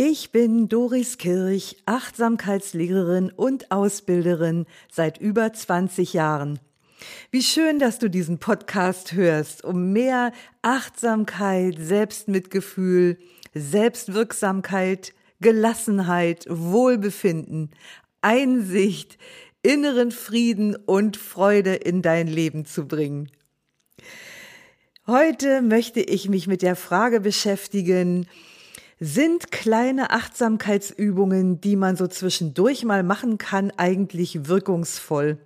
Ich bin Doris Kirch, Achtsamkeitslehrerin und Ausbilderin seit über 20 Jahren. Wie schön, dass du diesen Podcast hörst, um mehr Achtsamkeit, Selbstmitgefühl, Selbstwirksamkeit, Gelassenheit, Wohlbefinden, Einsicht, inneren Frieden und Freude in dein Leben zu bringen. Heute möchte ich mich mit der Frage beschäftigen, sind kleine Achtsamkeitsübungen, die man so zwischendurch mal machen kann, eigentlich wirkungsvoll?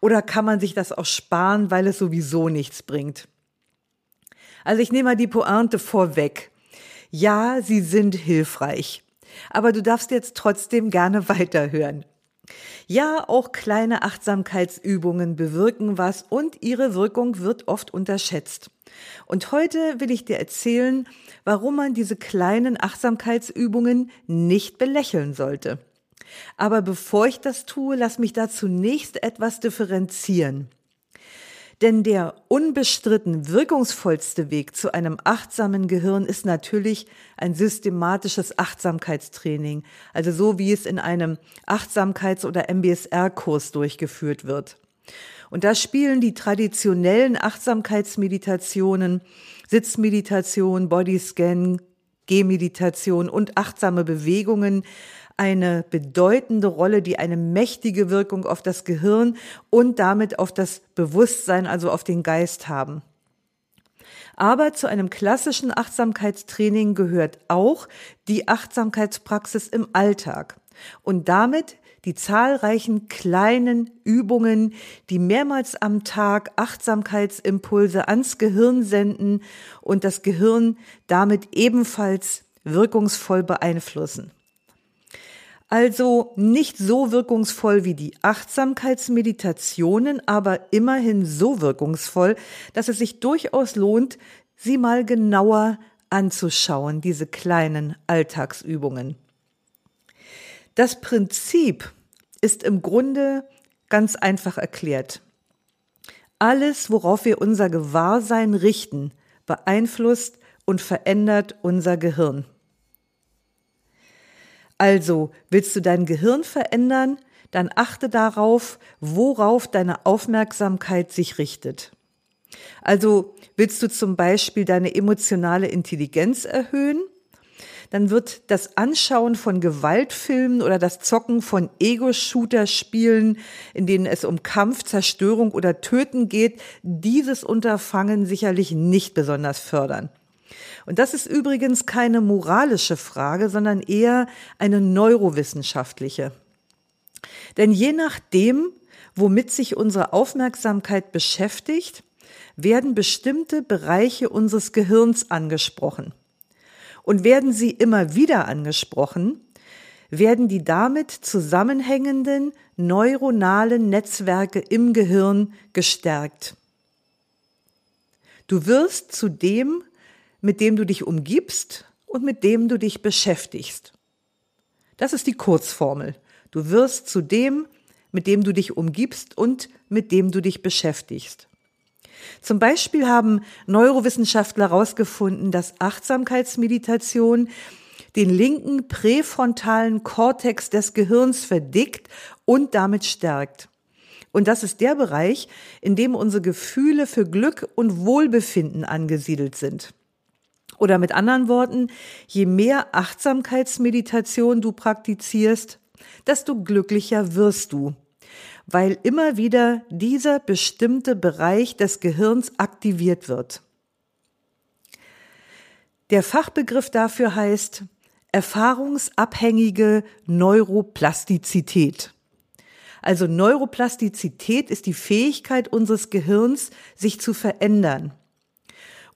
Oder kann man sich das auch sparen, weil es sowieso nichts bringt? Also ich nehme mal die Pointe vorweg. Ja, sie sind hilfreich. Aber du darfst jetzt trotzdem gerne weiterhören. Ja, auch kleine Achtsamkeitsübungen bewirken was und ihre Wirkung wird oft unterschätzt. Und heute will ich dir erzählen, warum man diese kleinen Achtsamkeitsübungen nicht belächeln sollte. Aber bevor ich das tue, lass mich da zunächst etwas differenzieren. Denn der unbestritten wirkungsvollste Weg zu einem achtsamen Gehirn ist natürlich ein systematisches Achtsamkeitstraining, also so wie es in einem Achtsamkeits- oder MBSR-Kurs durchgeführt wird. Und da spielen die traditionellen Achtsamkeitsmeditationen, Sitzmeditation, Bodyscan, Gehmeditation und achtsame Bewegungen eine bedeutende Rolle, die eine mächtige Wirkung auf das Gehirn und damit auf das Bewusstsein, also auf den Geist haben. Aber zu einem klassischen Achtsamkeitstraining gehört auch die Achtsamkeitspraxis im Alltag. Und damit die zahlreichen kleinen Übungen, die mehrmals am Tag Achtsamkeitsimpulse ans Gehirn senden und das Gehirn damit ebenfalls wirkungsvoll beeinflussen. Also nicht so wirkungsvoll wie die Achtsamkeitsmeditationen, aber immerhin so wirkungsvoll, dass es sich durchaus lohnt, sie mal genauer anzuschauen, diese kleinen Alltagsübungen. Das Prinzip ist im Grunde ganz einfach erklärt. Alles, worauf wir unser Gewahrsein richten, beeinflusst und verändert unser Gehirn. Also, willst du dein Gehirn verändern, dann achte darauf, worauf deine Aufmerksamkeit sich richtet. Also, willst du zum Beispiel deine emotionale Intelligenz erhöhen, dann wird das Anschauen von Gewaltfilmen oder das Zocken von Ego-Shooter-Spielen, in denen es um Kampf, Zerstörung oder Töten geht, dieses Unterfangen sicherlich nicht besonders fördern. Und das ist übrigens keine moralische Frage, sondern eher eine neurowissenschaftliche. Denn je nachdem, womit sich unsere Aufmerksamkeit beschäftigt, werden bestimmte Bereiche unseres Gehirns angesprochen. Und werden sie immer wieder angesprochen, werden die damit zusammenhängenden neuronalen Netzwerke im Gehirn gestärkt. Du wirst zu dem mit dem du dich umgibst und mit dem du dich beschäftigst. Das ist die Kurzformel. Du wirst zu dem, mit dem du dich umgibst und mit dem du dich beschäftigst. Zum Beispiel haben Neurowissenschaftler herausgefunden, dass Achtsamkeitsmeditation den linken präfrontalen Kortex des Gehirns verdickt und damit stärkt. Und das ist der Bereich, in dem unsere Gefühle für Glück und Wohlbefinden angesiedelt sind. Oder mit anderen Worten, je mehr Achtsamkeitsmeditation du praktizierst, desto glücklicher wirst du, weil immer wieder dieser bestimmte Bereich des Gehirns aktiviert wird. Der Fachbegriff dafür heißt erfahrungsabhängige Neuroplastizität. Also Neuroplastizität ist die Fähigkeit unseres Gehirns, sich zu verändern.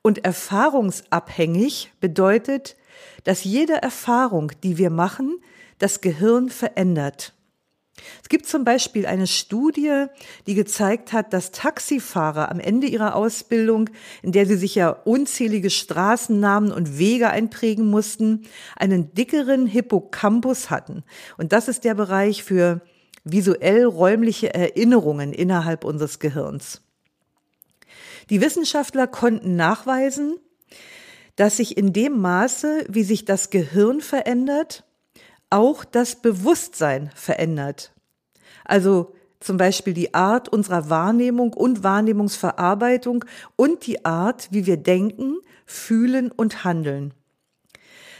Und erfahrungsabhängig bedeutet, dass jede Erfahrung, die wir machen, das Gehirn verändert. Es gibt zum Beispiel eine Studie, die gezeigt hat, dass Taxifahrer am Ende ihrer Ausbildung, in der sie sich ja unzählige Straßennamen und Wege einprägen mussten, einen dickeren Hippocampus hatten. Und das ist der Bereich für visuell räumliche Erinnerungen innerhalb unseres Gehirns. Die Wissenschaftler konnten nachweisen, dass sich in dem Maße, wie sich das Gehirn verändert, auch das Bewusstsein verändert. Also zum Beispiel die Art unserer Wahrnehmung und Wahrnehmungsverarbeitung und die Art, wie wir denken, fühlen und handeln.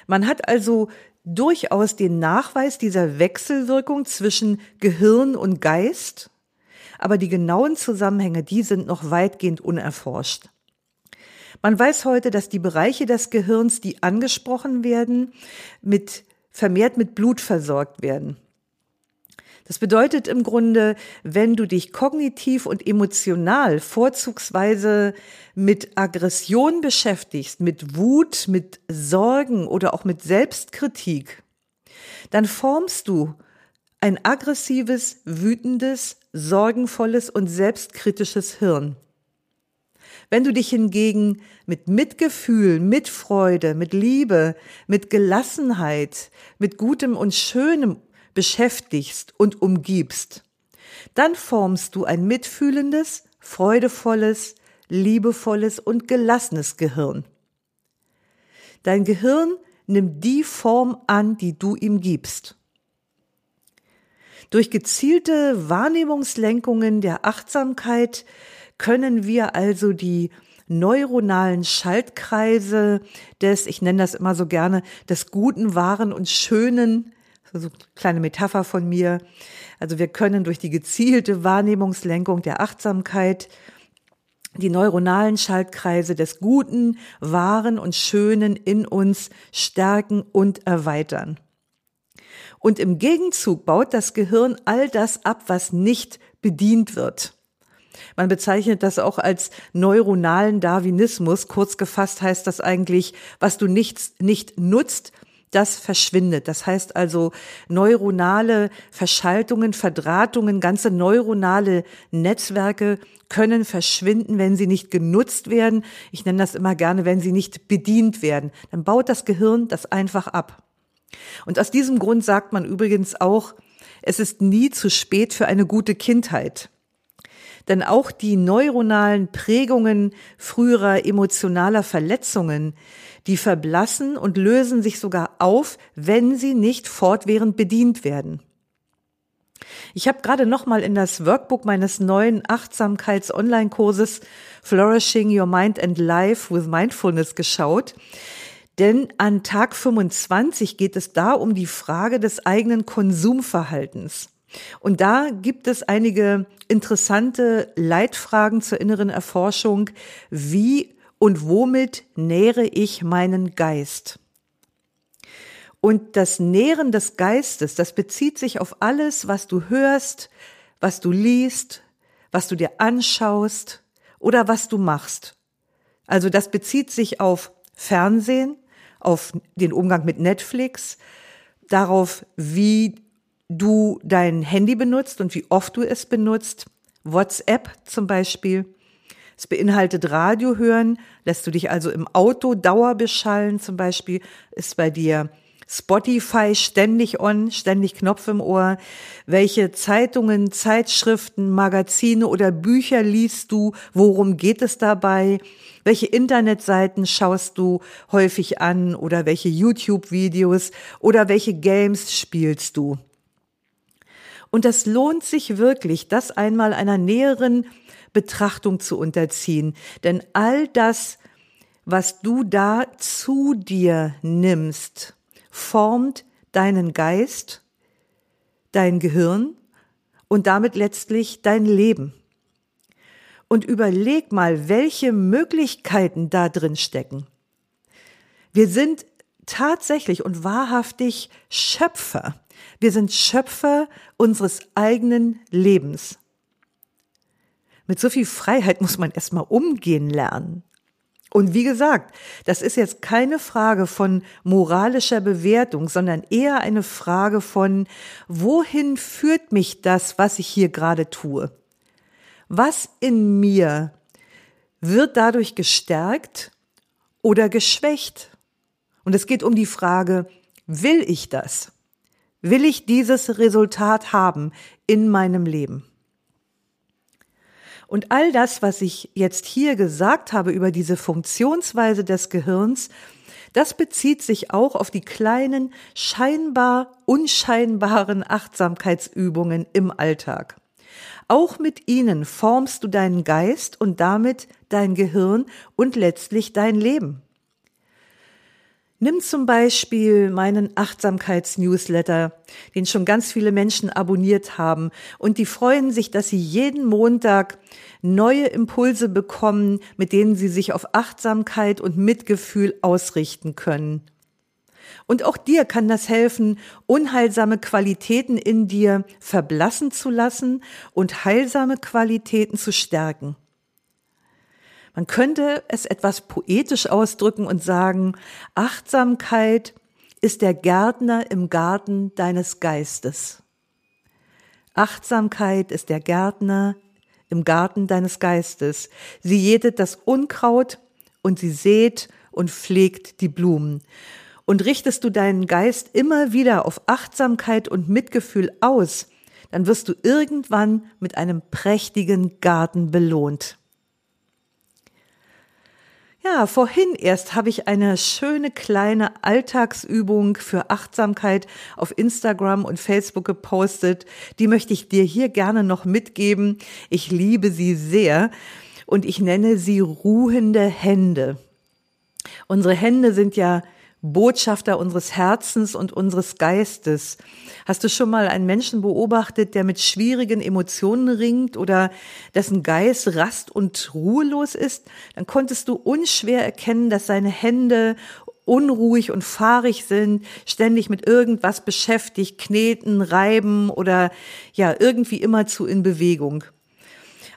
Man hat also durchaus den Nachweis dieser Wechselwirkung zwischen Gehirn und Geist, aber die genauen Zusammenhänge, die sind noch weitgehend unerforscht. Man weiß heute, dass die Bereiche des Gehirns, die angesprochen werden, mit vermehrt mit Blut versorgt werden. Das bedeutet im Grunde, wenn du dich kognitiv und emotional vorzugsweise mit Aggression beschäftigst, mit Wut, mit Sorgen oder auch mit Selbstkritik, dann formst du ein aggressives, wütendes, sorgenvolles und selbstkritisches Hirn. Wenn du dich hingegen mit Mitgefühl, mit Freude, mit Liebe, mit Gelassenheit, mit Gutem und Schönem beschäftigst und umgibst, dann formst du ein mitfühlendes, freudevolles, liebevolles und gelassenes Gehirn. Dein Gehirn nimmt die Form an, die du ihm gibst. Durch gezielte Wahrnehmungslenkungen der Achtsamkeit können wir also die neuronalen Schaltkreise des, ich nenne das immer so gerne, des Guten, Wahren und Schönen, so eine kleine Metapher von mir. Also wir können durch die gezielte Wahrnehmungslenkung der Achtsamkeit die neuronalen Schaltkreise des Guten, Wahren und Schönen in uns stärken und erweitern. Und im Gegenzug baut das Gehirn all das ab, was nicht bedient wird. Man bezeichnet das auch als neuronalen Darwinismus. Kurz gefasst heißt das eigentlich, was du nichts nicht nutzt, das verschwindet. Das heißt also neuronale Verschaltungen, Verdrahtungen, ganze neuronale Netzwerke können verschwinden, wenn sie nicht genutzt werden. Ich nenne das immer gerne, wenn sie nicht bedient werden. Dann baut das Gehirn das einfach ab. Und aus diesem Grund sagt man übrigens auch, es ist nie zu spät für eine gute Kindheit. Denn auch die neuronalen Prägungen früherer emotionaler Verletzungen, die verblassen und lösen sich sogar auf, wenn sie nicht fortwährend bedient werden. Ich habe gerade noch mal in das Workbook meines neuen Achtsamkeits-Online-Kurses Flourishing Your Mind and Life with Mindfulness geschaut. Denn an Tag 25 geht es da um die Frage des eigenen Konsumverhaltens. Und da gibt es einige interessante Leitfragen zur inneren Erforschung. Wie und womit nähere ich meinen Geist? Und das Nähren des Geistes, das bezieht sich auf alles, was du hörst, was du liest, was du dir anschaust oder was du machst. Also das bezieht sich auf Fernsehen, auf den Umgang mit Netflix, darauf, wie du dein Handy benutzt und wie oft du es benutzt. WhatsApp zum Beispiel. Es beinhaltet Radio hören, lässt du dich also im Auto Dauer beschallen zum Beispiel, ist bei dir Spotify ständig on, ständig Knopf im Ohr. Welche Zeitungen, Zeitschriften, Magazine oder Bücher liest du? Worum geht es dabei? Welche Internetseiten schaust du häufig an oder welche YouTube-Videos oder welche Games spielst du? Und das lohnt sich wirklich, das einmal einer näheren Betrachtung zu unterziehen. Denn all das, was du da zu dir nimmst, formt deinen Geist, dein Gehirn und damit letztlich dein Leben. Und überleg mal, welche Möglichkeiten da drin stecken. Wir sind tatsächlich und wahrhaftig Schöpfer. Wir sind Schöpfer unseres eigenen Lebens. Mit so viel Freiheit muss man erstmal umgehen lernen. Und wie gesagt, das ist jetzt keine Frage von moralischer Bewertung, sondern eher eine Frage von, wohin führt mich das, was ich hier gerade tue? Was in mir wird dadurch gestärkt oder geschwächt? Und es geht um die Frage, will ich das? Will ich dieses Resultat haben in meinem Leben? Und all das, was ich jetzt hier gesagt habe über diese Funktionsweise des Gehirns, das bezieht sich auch auf die kleinen, scheinbar unscheinbaren Achtsamkeitsübungen im Alltag. Auch mit ihnen formst du deinen Geist und damit dein Gehirn und letztlich dein Leben. Nimm zum Beispiel meinen Achtsamkeits-Newsletter, den schon ganz viele Menschen abonniert haben und die freuen sich, dass sie jeden Montag neue Impulse bekommen, mit denen sie sich auf Achtsamkeit und Mitgefühl ausrichten können. Und auch dir kann das helfen, unheilsame Qualitäten in dir verblassen zu lassen und heilsame Qualitäten zu stärken. Man könnte es etwas poetisch ausdrücken und sagen, Achtsamkeit ist der Gärtner im Garten deines Geistes. Achtsamkeit ist der Gärtner im Garten deines Geistes. Sie jätet das Unkraut und sie sät und pflegt die Blumen. Und richtest du deinen Geist immer wieder auf Achtsamkeit und Mitgefühl aus, dann wirst du irgendwann mit einem prächtigen Garten belohnt. Ja, vorhin erst habe ich eine schöne kleine Alltagsübung für Achtsamkeit auf Instagram und Facebook gepostet. Die möchte ich dir hier gerne noch mitgeben. Ich liebe sie sehr und ich nenne sie ruhende Hände. Unsere Hände sind ja Botschafter unseres Herzens und unseres Geistes. Hast du schon mal einen Menschen beobachtet, der mit schwierigen Emotionen ringt oder dessen Geist rast und ruhelos ist? Dann konntest du unschwer erkennen, dass seine Hände unruhig und fahrig sind, ständig mit irgendwas beschäftigt, kneten, reiben oder ja, irgendwie immerzu in Bewegung.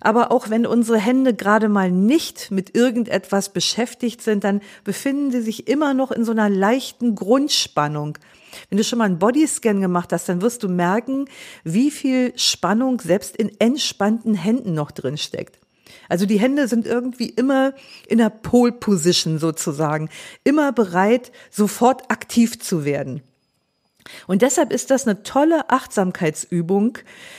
Aber auch wenn unsere Hände gerade mal nicht mit irgendetwas beschäftigt sind, dann befinden sie sich immer noch in so einer leichten Grundspannung. Wenn du schon mal einen Bodyscan gemacht hast, dann wirst du merken, wie viel Spannung selbst in entspannten Händen noch drin steckt. Also die Hände sind irgendwie immer in der Pole Position sozusagen, immer bereit, sofort aktiv zu werden. Und deshalb ist das eine tolle Achtsamkeitsübung,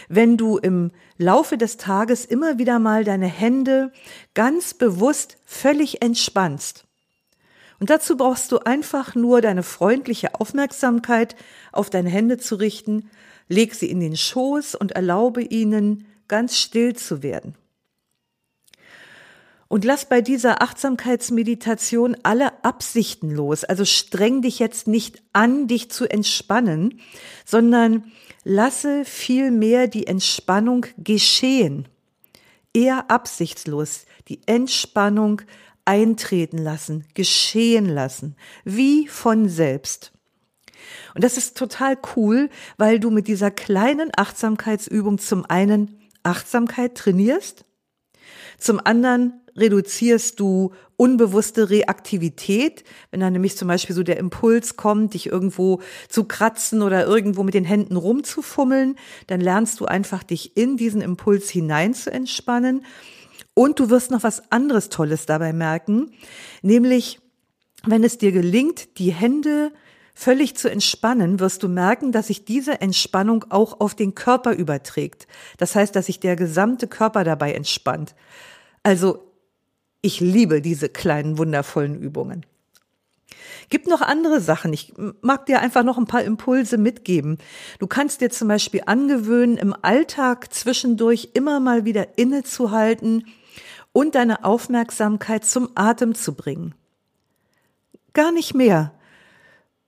wenn du im Laufe des Tages immer wieder mal deine Hände ganz bewusst völlig entspannst. Und dazu brauchst du einfach nur deine freundliche Aufmerksamkeit auf deine Hände zu richten, leg sie in den Schoß und erlaube ihnen ganz still zu werden. Und lass bei dieser Achtsamkeitsmeditation alle Absichten los. Also streng dich jetzt nicht an, dich zu entspannen, sondern lasse vielmehr die Entspannung geschehen. Eher absichtslos die Entspannung eintreten lassen, geschehen lassen, wie von selbst. Und das ist total cool, weil du mit dieser kleinen Achtsamkeitsübung zum einen Achtsamkeit trainierst, zum anderen reduzierst du unbewusste Reaktivität, wenn dann nämlich zum Beispiel so der Impuls kommt, dich irgendwo zu kratzen oder irgendwo mit den Händen rumzufummeln, dann lernst du einfach dich in diesen Impuls hinein zu entspannen. Und du wirst noch was anderes Tolles dabei merken, nämlich wenn es dir gelingt, die Hände völlig zu entspannen, wirst du merken, dass sich diese Entspannung auch auf den Körper überträgt. Das heißt, dass sich der gesamte Körper dabei entspannt. Also ich liebe diese kleinen wundervollen Übungen. Gibt noch andere Sachen. Ich mag dir einfach noch ein paar Impulse mitgeben. Du kannst dir zum Beispiel angewöhnen, im Alltag zwischendurch immer mal wieder innezuhalten und deine Aufmerksamkeit zum Atem zu bringen. Gar nicht mehr.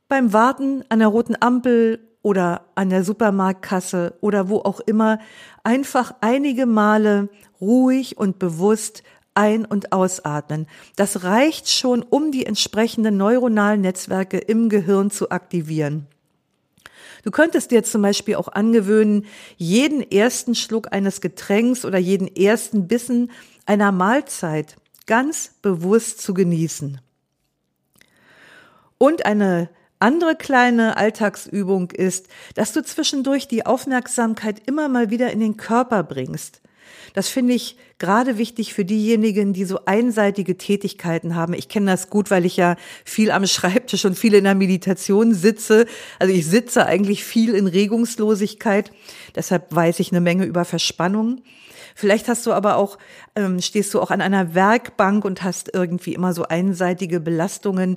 Beim Warten an der roten Ampel oder an der Supermarktkasse oder wo auch immer einfach einige Male ruhig und bewusst ein- und ausatmen. Das reicht schon, um die entsprechenden neuronalen Netzwerke im Gehirn zu aktivieren. Du könntest dir zum Beispiel auch angewöhnen, jeden ersten Schluck eines Getränks oder jeden ersten Bissen einer Mahlzeit ganz bewusst zu genießen. Und eine andere kleine Alltagsübung ist, dass du zwischendurch die Aufmerksamkeit immer mal wieder in den Körper bringst. Das finde ich gerade wichtig für diejenigen, die so einseitige Tätigkeiten haben. Ich kenne das gut, weil ich ja viel am Schreibtisch und viel in der Meditation sitze. Also ich sitze eigentlich viel in Regungslosigkeit. Deshalb weiß ich eine Menge über Verspannung. Vielleicht hast du aber auch, ähm, stehst du auch an einer Werkbank und hast irgendwie immer so einseitige Belastungen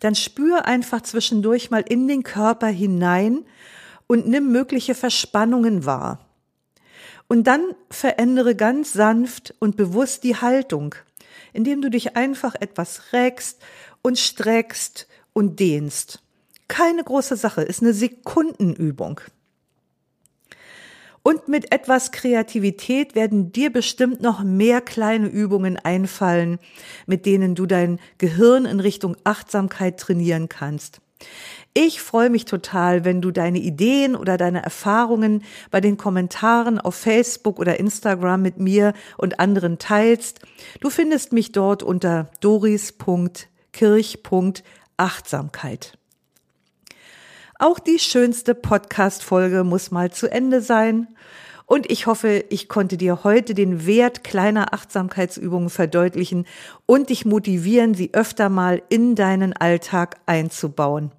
dann spür einfach zwischendurch mal in den Körper hinein und nimm mögliche Verspannungen wahr. Und dann verändere ganz sanft und bewusst die Haltung, indem du dich einfach etwas reckst und streckst und dehnst. Keine große Sache, ist eine Sekundenübung. Und mit etwas Kreativität werden dir bestimmt noch mehr kleine Übungen einfallen, mit denen du dein Gehirn in Richtung Achtsamkeit trainieren kannst. Ich freue mich total, wenn du deine Ideen oder deine Erfahrungen bei den Kommentaren auf Facebook oder Instagram mit mir und anderen teilst. Du findest mich dort unter doris.kirch.achtsamkeit. Auch die schönste Podcast-Folge muss mal zu Ende sein. Und ich hoffe, ich konnte dir heute den Wert kleiner Achtsamkeitsübungen verdeutlichen und dich motivieren, sie öfter mal in deinen Alltag einzubauen.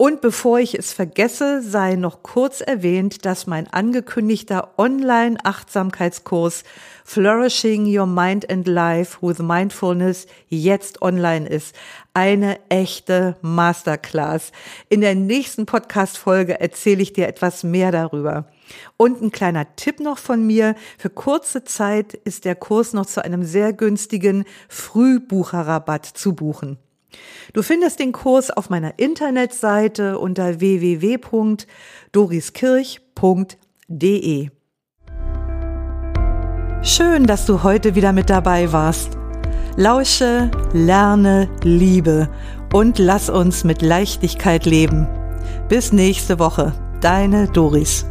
Und bevor ich es vergesse, sei noch kurz erwähnt, dass mein angekündigter Online-Achtsamkeitskurs Flourishing Your Mind and Life with Mindfulness jetzt online ist. Eine echte Masterclass. In der nächsten Podcast-Folge erzähle ich dir etwas mehr darüber. Und ein kleiner Tipp noch von mir. Für kurze Zeit ist der Kurs noch zu einem sehr günstigen Frühbucherrabatt zu buchen. Du findest den Kurs auf meiner Internetseite unter www.doriskirch.de. Schön, dass du heute wieder mit dabei warst. Lausche, lerne, liebe und lass uns mit Leichtigkeit leben. Bis nächste Woche, deine Doris.